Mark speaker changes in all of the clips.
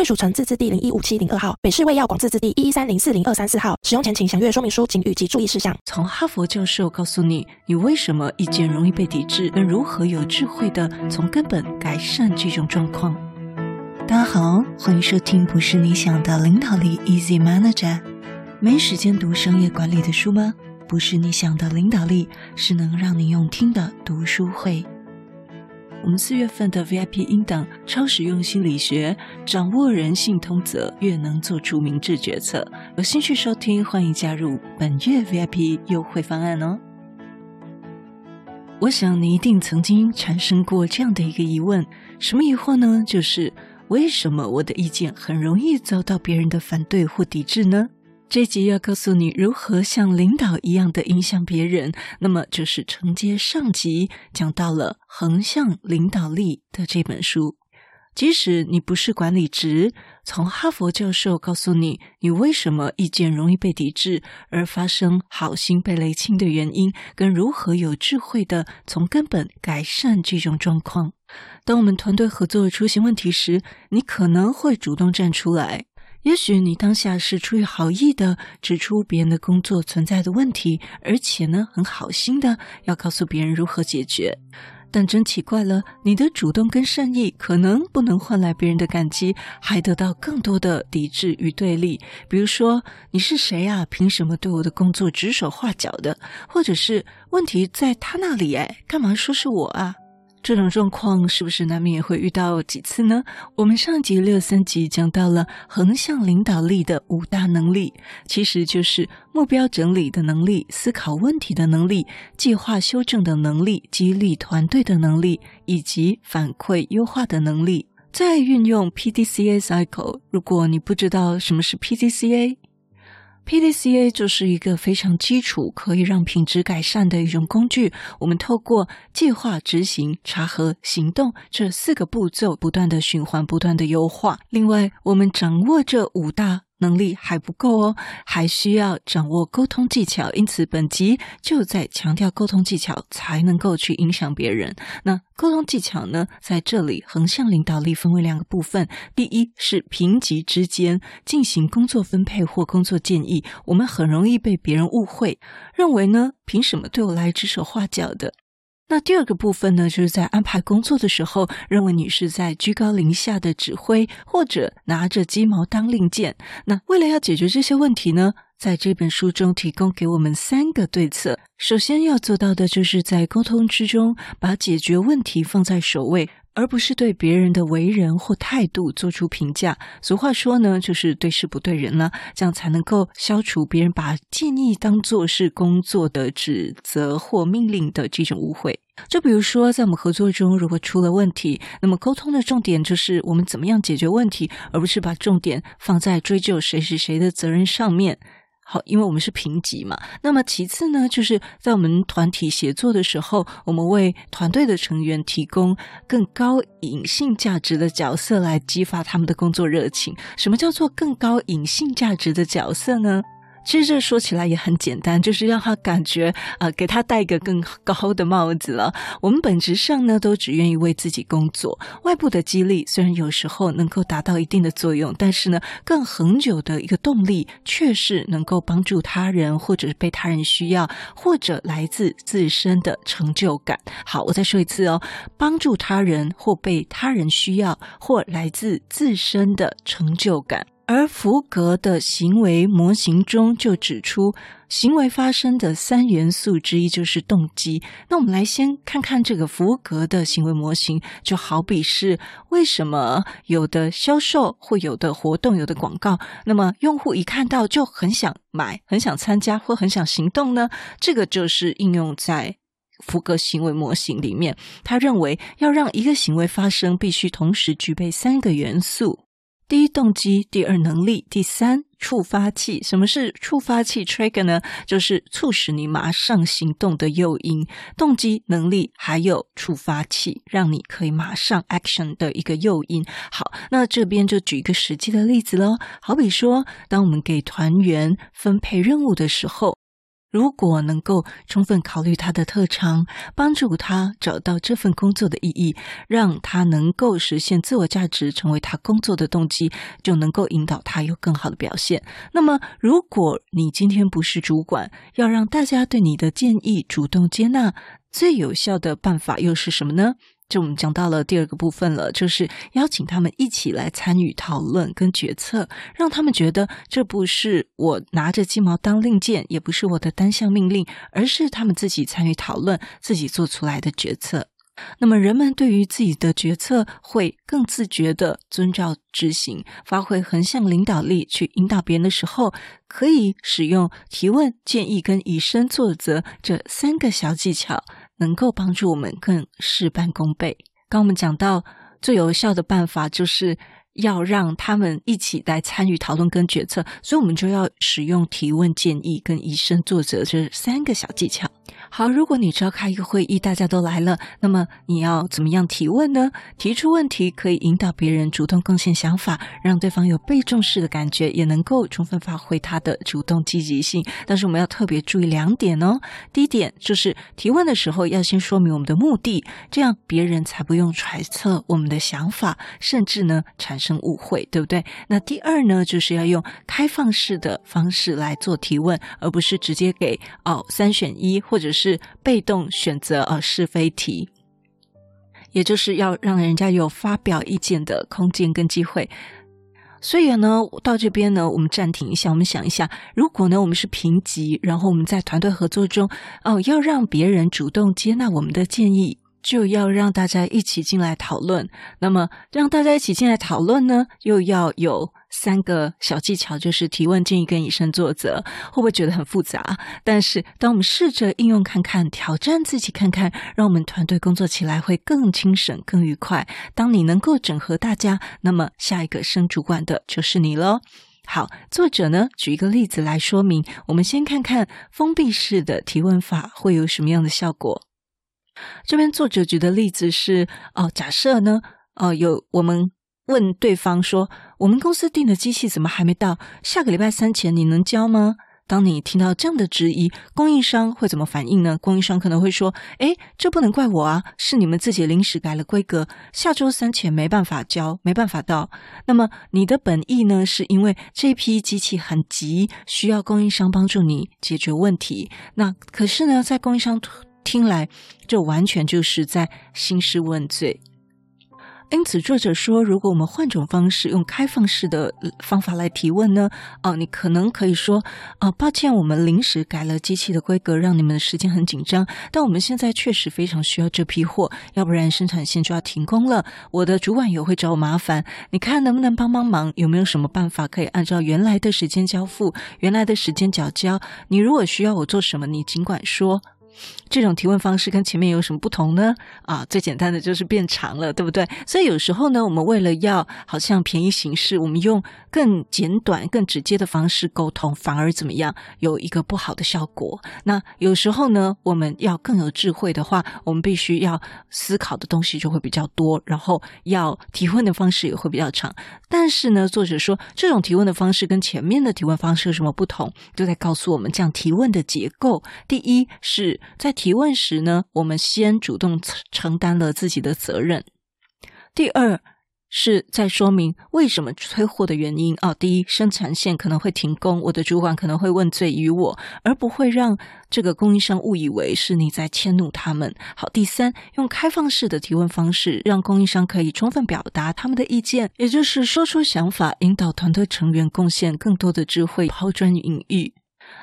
Speaker 1: 贵属城自治地零一五七零二号，北市卫药广自治地一一三零四零二三四号。使用前请详阅说明书、警语及注意事项。
Speaker 2: 从哈佛教授告诉你，你为什么意见容易被抵制，跟如何有智慧的从根本改善这种状况。大家好，欢迎收听不是你想的领导力 Easy Manager。没时间读商业管理的书吗？不是你想的领导力，是能让你用听的读书会。我们四月份的 VIP 音档超实用心理学，掌握人性通则，越能做出明智决策。有兴趣收听，欢迎加入本月 VIP 优惠方案哦。我想你一定曾经产生过这样的一个疑问：什么疑惑呢？就是为什么我的意见很容易遭到别人的反对或抵制呢？这集要告诉你如何像领导一样的影响别人，那么就是承接上集讲到了横向领导力的这本书。即使你不是管理职，从哈佛教授告诉你你为什么意见容易被抵制，而发生好心被雷劈的原因，跟如何有智慧的从根本改善这种状况。当我们团队合作出现问题时，你可能会主动站出来。也许你当下是出于好意的指出别人的工作存在的问题，而且呢，很好心的要告诉别人如何解决。但真奇怪了，你的主动跟善意可能不能换来别人的感激，还得到更多的抵制与对立。比如说，你是谁啊？凭什么对我的工作指手画脚的？或者是问题在他那里？哎，干嘛说是我啊？这种状况是不是难免也会遇到几次呢？我们上集六三集讲到了横向领导力的五大能力，其实就是目标整理的能力、思考问题的能力、计划修正的能力、激励团队的能力，以及反馈优化的能力。再运用 PDCA cycle，如果你不知道什么是 PDCA。PDCA 就是一个非常基础，可以让品质改善的一种工具。我们透过计划、执行、查核、行动这四个步骤，不断的循环，不断的优化。另外，我们掌握这五大。能力还不够哦，还需要掌握沟通技巧。因此，本集就在强调沟通技巧，才能够去影响别人。那沟通技巧呢，在这里横向领导力分为两个部分：第一是平级之间进行工作分配或工作建议，我们很容易被别人误会，认为呢，凭什么对我来指手画脚的？那第二个部分呢，就是在安排工作的时候，认为你是在居高临下的指挥，或者拿着鸡毛当令箭。那为了要解决这些问题呢，在这本书中提供给我们三个对策。首先要做到的就是在沟通之中，把解决问题放在首位。而不是对别人的为人或态度做出评价。俗话说呢，就是对事不对人了，这样才能够消除别人把建议当作是工作的指责或命令的这种误会。就比如说，在我们合作中，如果出了问题，那么沟通的重点就是我们怎么样解决问题，而不是把重点放在追究谁是谁的责任上面。好，因为我们是评级嘛。那么其次呢，就是在我们团体协作的时候，我们为团队的成员提供更高隐性价值的角色来激发他们的工作热情。什么叫做更高隐性价值的角色呢？其实这说起来也很简单，就是让他感觉啊、给他戴一个更高的帽子了。我们本质上呢，都只愿意为自己工作。外部的激励虽然有时候能够达到一定的作用，但是呢，更恒久的一个动力，却是能够帮助他人，或者是被他人需要，或者来自自身的成就感。好，我再说一次哦，帮助他人或被他人需要，或来自自身的成就感。而福格的行为模型中就指出，行为发生的三元素之一就是动机。那我们来先看看这个福格的行为模型，就好比是为什么有的销售会有的活动、有的广告，那么用户一看到就很想买、很想参加或很想行动呢？这个就是应用在福格行为模型里面。他认为要让一个行为发生，必须同时具备三个元素。第一动机，第二能力，第三触发器。什么是触发器 （trigger） 呢？就是促使你马上行动的诱因。动机、能力还有触发器，让你可以马上 action 的一个诱因。好，那这边就举一个实际的例子喽。好比说，当我们给团员分配任务的时候。如果能够充分考虑他的特长，帮助他找到这份工作的意义，让他能够实现自我价值，成为他工作的动机，就能够引导他有更好的表现。那么，如果你今天不是主管，要让大家对你的建议主动接纳，最有效的办法又是什么呢？就我们讲到了第二个部分了，就是邀请他们一起来参与讨论跟决策，让他们觉得这不是我拿着鸡毛当令箭，也不是我的单项命令，而是他们自己参与讨论、自己做出来的决策。那么人们对于自己的决策会更自觉地遵照执行，发挥横向领导力去引导别人的时候，可以使用提问、建议跟以身作则这三个小技巧。能够帮助我们更事半功倍。刚我们讲到最有效的办法，就是要让他们一起来参与讨论跟决策，所以我们就要使用提问、建议跟以身作则这三个小技巧。好，如果你召开一个会议，大家都来了，那么你要怎么样提问呢？提出问题可以引导别人主动贡献想法，让对方有被重视的感觉，也能够充分发挥他的主动积极性。但是我们要特别注意两点哦。第一点就是提问的时候要先说明我们的目的，这样别人才不用揣测我们的想法，甚至呢产生误会，对不对？那第二呢，就是要用开放式的方式来做提问，而不是直接给哦三选一或者是。被动选择呃是非题，也就是要让人家有发表意见的空间跟机会。所以呢，到这边呢，我们暂停一下，我们想一下，如果呢我们是评级，然后我们在团队合作中哦，要让别人主动接纳我们的建议，就要让大家一起进来讨论。那么让大家一起进来讨论呢，又要有。三个小技巧就是提问、建议跟以身作则，会不会觉得很复杂？但是当我们试着应用看看，挑战自己看看，让我们团队工作起来会更轻省、更愉快。当你能够整合大家，那么下一个升主管的就是你喽。好，作者呢举一个例子来说明。我们先看看封闭式的提问法会有什么样的效果。这边作者举的例子是哦，假设呢，哦有我们。问对方说：“我们公司订的机器怎么还没到？下个礼拜三前你能交吗？”当你听到这样的质疑，供应商会怎么反应呢？供应商可能会说：“诶，这不能怪我啊，是你们自己临时改了规格，下周三前没办法交，没办法到。那么你的本意呢，是因为这批机器很急，需要供应商帮助你解决问题。那可是呢，在供应商听来，这完全就是在兴师问罪。”因此，作者说，如果我们换种方式，用开放式的方法来提问呢？哦，你可能可以说，哦，抱歉，我们临时改了机器的规格，让你们的时间很紧张。但我们现在确实非常需要这批货，要不然生产线就要停工了。我的主管也会找我麻烦，你看能不能帮帮忙？有没有什么办法可以按照原来的时间交付，原来的时间缴交？你如果需要我做什么，你尽管说。这种提问方式跟前面有什么不同呢？啊，最简单的就是变长了，对不对？所以有时候呢，我们为了要好像便宜行事，我们用更简短、更直接的方式沟通，反而怎么样？有一个不好的效果。那有时候呢，我们要更有智慧的话，我们必须要思考的东西就会比较多，然后要提问的方式也会比较长。但是呢，作者说这种提问的方式跟前面的提问方式有什么不同？就在告诉我们这样提问的结构。第一是。在提问时呢，我们先主动承担了自己的责任。第二是在说明为什么催货的原因啊。第一，生产线可能会停工，我的主管可能会问罪于我，而不会让这个供应商误以为是你在迁怒他们。好，第三，用开放式的提问方式，让供应商可以充分表达他们的意见，也就是说出想法，引导团队成员贡献更多的智慧，抛砖引玉。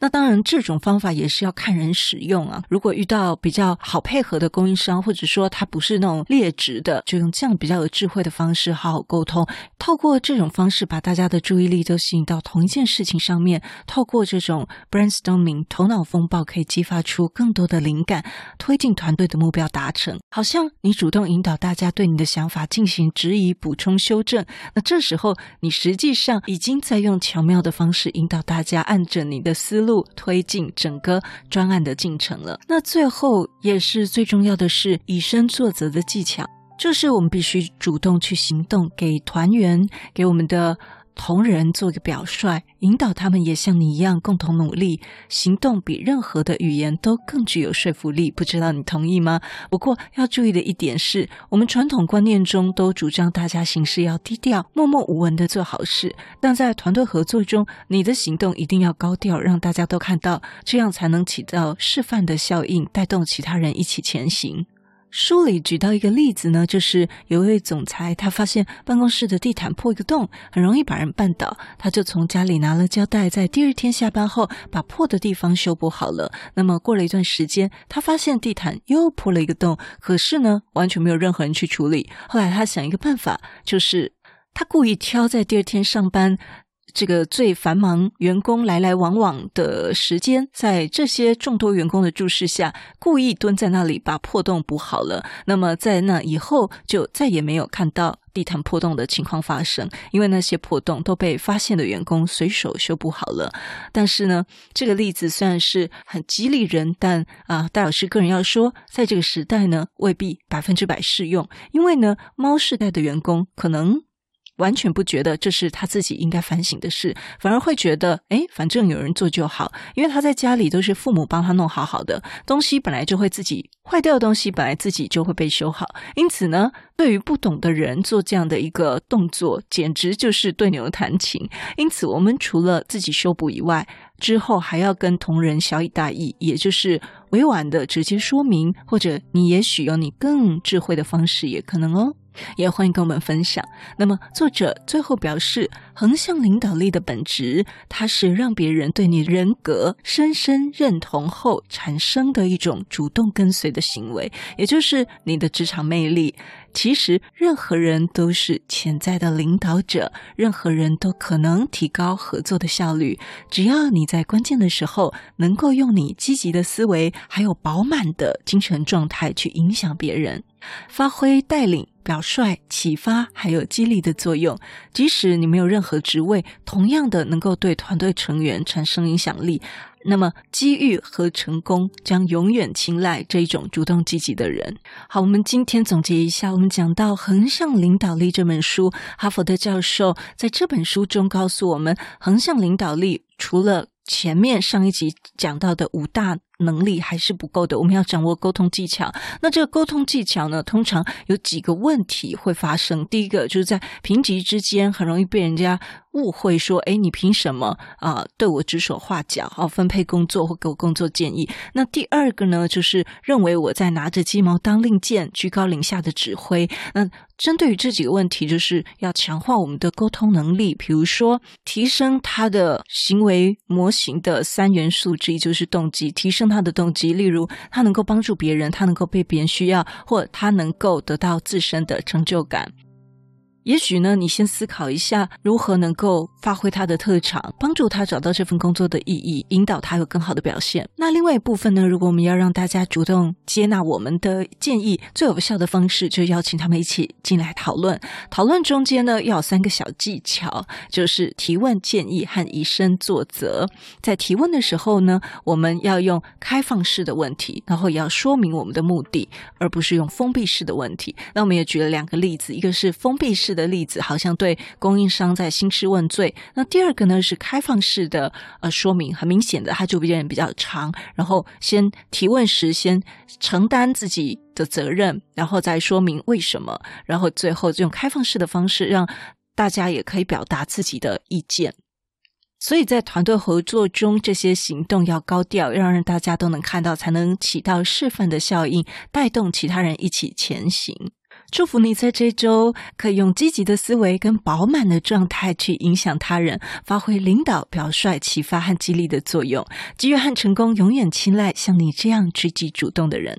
Speaker 2: 那当然，这种方法也是要看人使用啊。如果遇到比较好配合的供应商，或者说他不是那种劣质的，就用这样比较有智慧的方式好好沟通。透过这种方式，把大家的注意力都吸引到同一件事情上面。透过这种 brainstorming 头脑风暴，可以激发出更多的灵感，推进团队的目标达成。好像你主动引导大家对你的想法进行质疑、补充、修正。那这时候，你实际上已经在用巧妙的方式引导大家按着你的思思路。推进整个专案的进程了。那最后也是最重要的是以身作则的技巧，就是我们必须主动去行动，给团员，给我们的。同仁做个表率，引导他们也像你一样共同努力。行动比任何的语言都更具有说服力，不知道你同意吗？不过要注意的一点是，我们传统观念中都主张大家行事要低调、默默无闻的做好事，但在团队合作中，你的行动一定要高调，让大家都看到，这样才能起到示范的效应，带动其他人一起前行。书里举到一个例子呢，就是有一位总裁，他发现办公室的地毯破一个洞，很容易把人绊倒，他就从家里拿了胶带，在第二天下班后把破的地方修补好了。那么过了一段时间，他发现地毯又破了一个洞，可是呢，完全没有任何人去处理。后来他想一个办法，就是他故意挑在第二天上班。这个最繁忙，员工来来往往的时间，在这些众多员工的注视下，故意蹲在那里把破洞补好了。那么在那以后，就再也没有看到地毯破洞的情况发生，因为那些破洞都被发现的员工随手修补好了。但是呢，这个例子虽然是很激励人，但啊，戴老师个人要说，在这个时代呢，未必百分之百适用，因为呢，猫世代的员工可能。完全不觉得这是他自己应该反省的事，反而会觉得，哎，反正有人做就好，因为他在家里都是父母帮他弄好好的，东西本来就会自己坏掉的东西，本来自己就会被修好，因此呢，对于不懂的人做这样的一个动作，简直就是对牛弹琴。因此，我们除了自己修补以外，之后还要跟同仁小以大义，也就是委婉的直接说明，或者你也许有你更智慧的方式，也可能哦。也欢迎跟我们分享。那么，作者最后表示，横向领导力的本质，它是让别人对你人格深深认同后产生的一种主动跟随的行为，也就是你的职场魅力。其实，任何人都是潜在的领导者，任何人都可能提高合作的效率。只要你在关键的时候能够用你积极的思维，还有饱满的精神状态去影响别人。发挥带领、表率、启发，还有激励的作用。即使你没有任何职位，同样的能够对团队成员产生影响力。那么，机遇和成功将永远青睐这一种主动积极的人。好，我们今天总结一下，我们讲到《横向领导力》这本书，哈佛的教授在这本书中告诉我们，横向领导力除了前面上一集讲到的五大。能力还是不够的，我们要掌握沟通技巧。那这个沟通技巧呢，通常有几个问题会发生。第一个就是在评级之间，很容易被人家误会说：“哎，你凭什么啊、对我指手画脚？哦，分配工作或给我工作建议？”那第二个呢，就是认为我在拿着鸡毛当令箭，居高临下的指挥。那针对于这几个问题，就是要强化我们的沟通能力，比如说提升他的行为模型的三元素之一就是动机，提升他的动机，例如他能够帮助别人，他能够被别人需要，或他能够得到自身的成就感。也许呢，你先思考一下如何能够发挥他的特长，帮助他找到这份工作的意义，引导他有更好的表现。那另外一部分呢，如果我们要让大家主动接纳我们的建议，最有效的方式就邀请他们一起进来讨论。讨论中间呢，要有三个小技巧，就是提问、建议和以身作则。在提问的时候呢，我们要用开放式的问题，然后也要说明我们的目的，而不是用封闭式的问题。那我们也举了两个例子，一个是封闭式的例子好像对供应商在兴师问罪。那第二个呢是开放式的呃说明，很明显的他就变得比较长，然后先提问时先承担自己的责任，然后再说明为什么，然后最后用开放式的方式让大家也可以表达自己的意见。所以在团队合作中，这些行动要高调，要让大家都能看到，才能起到示范的效应，带动其他人一起前行。祝福你在这周可以用积极的思维跟饱满的状态去影响他人，发挥领导、表率、启发和激励的作用。机遇和成功永远青睐像你这样积极主动的人。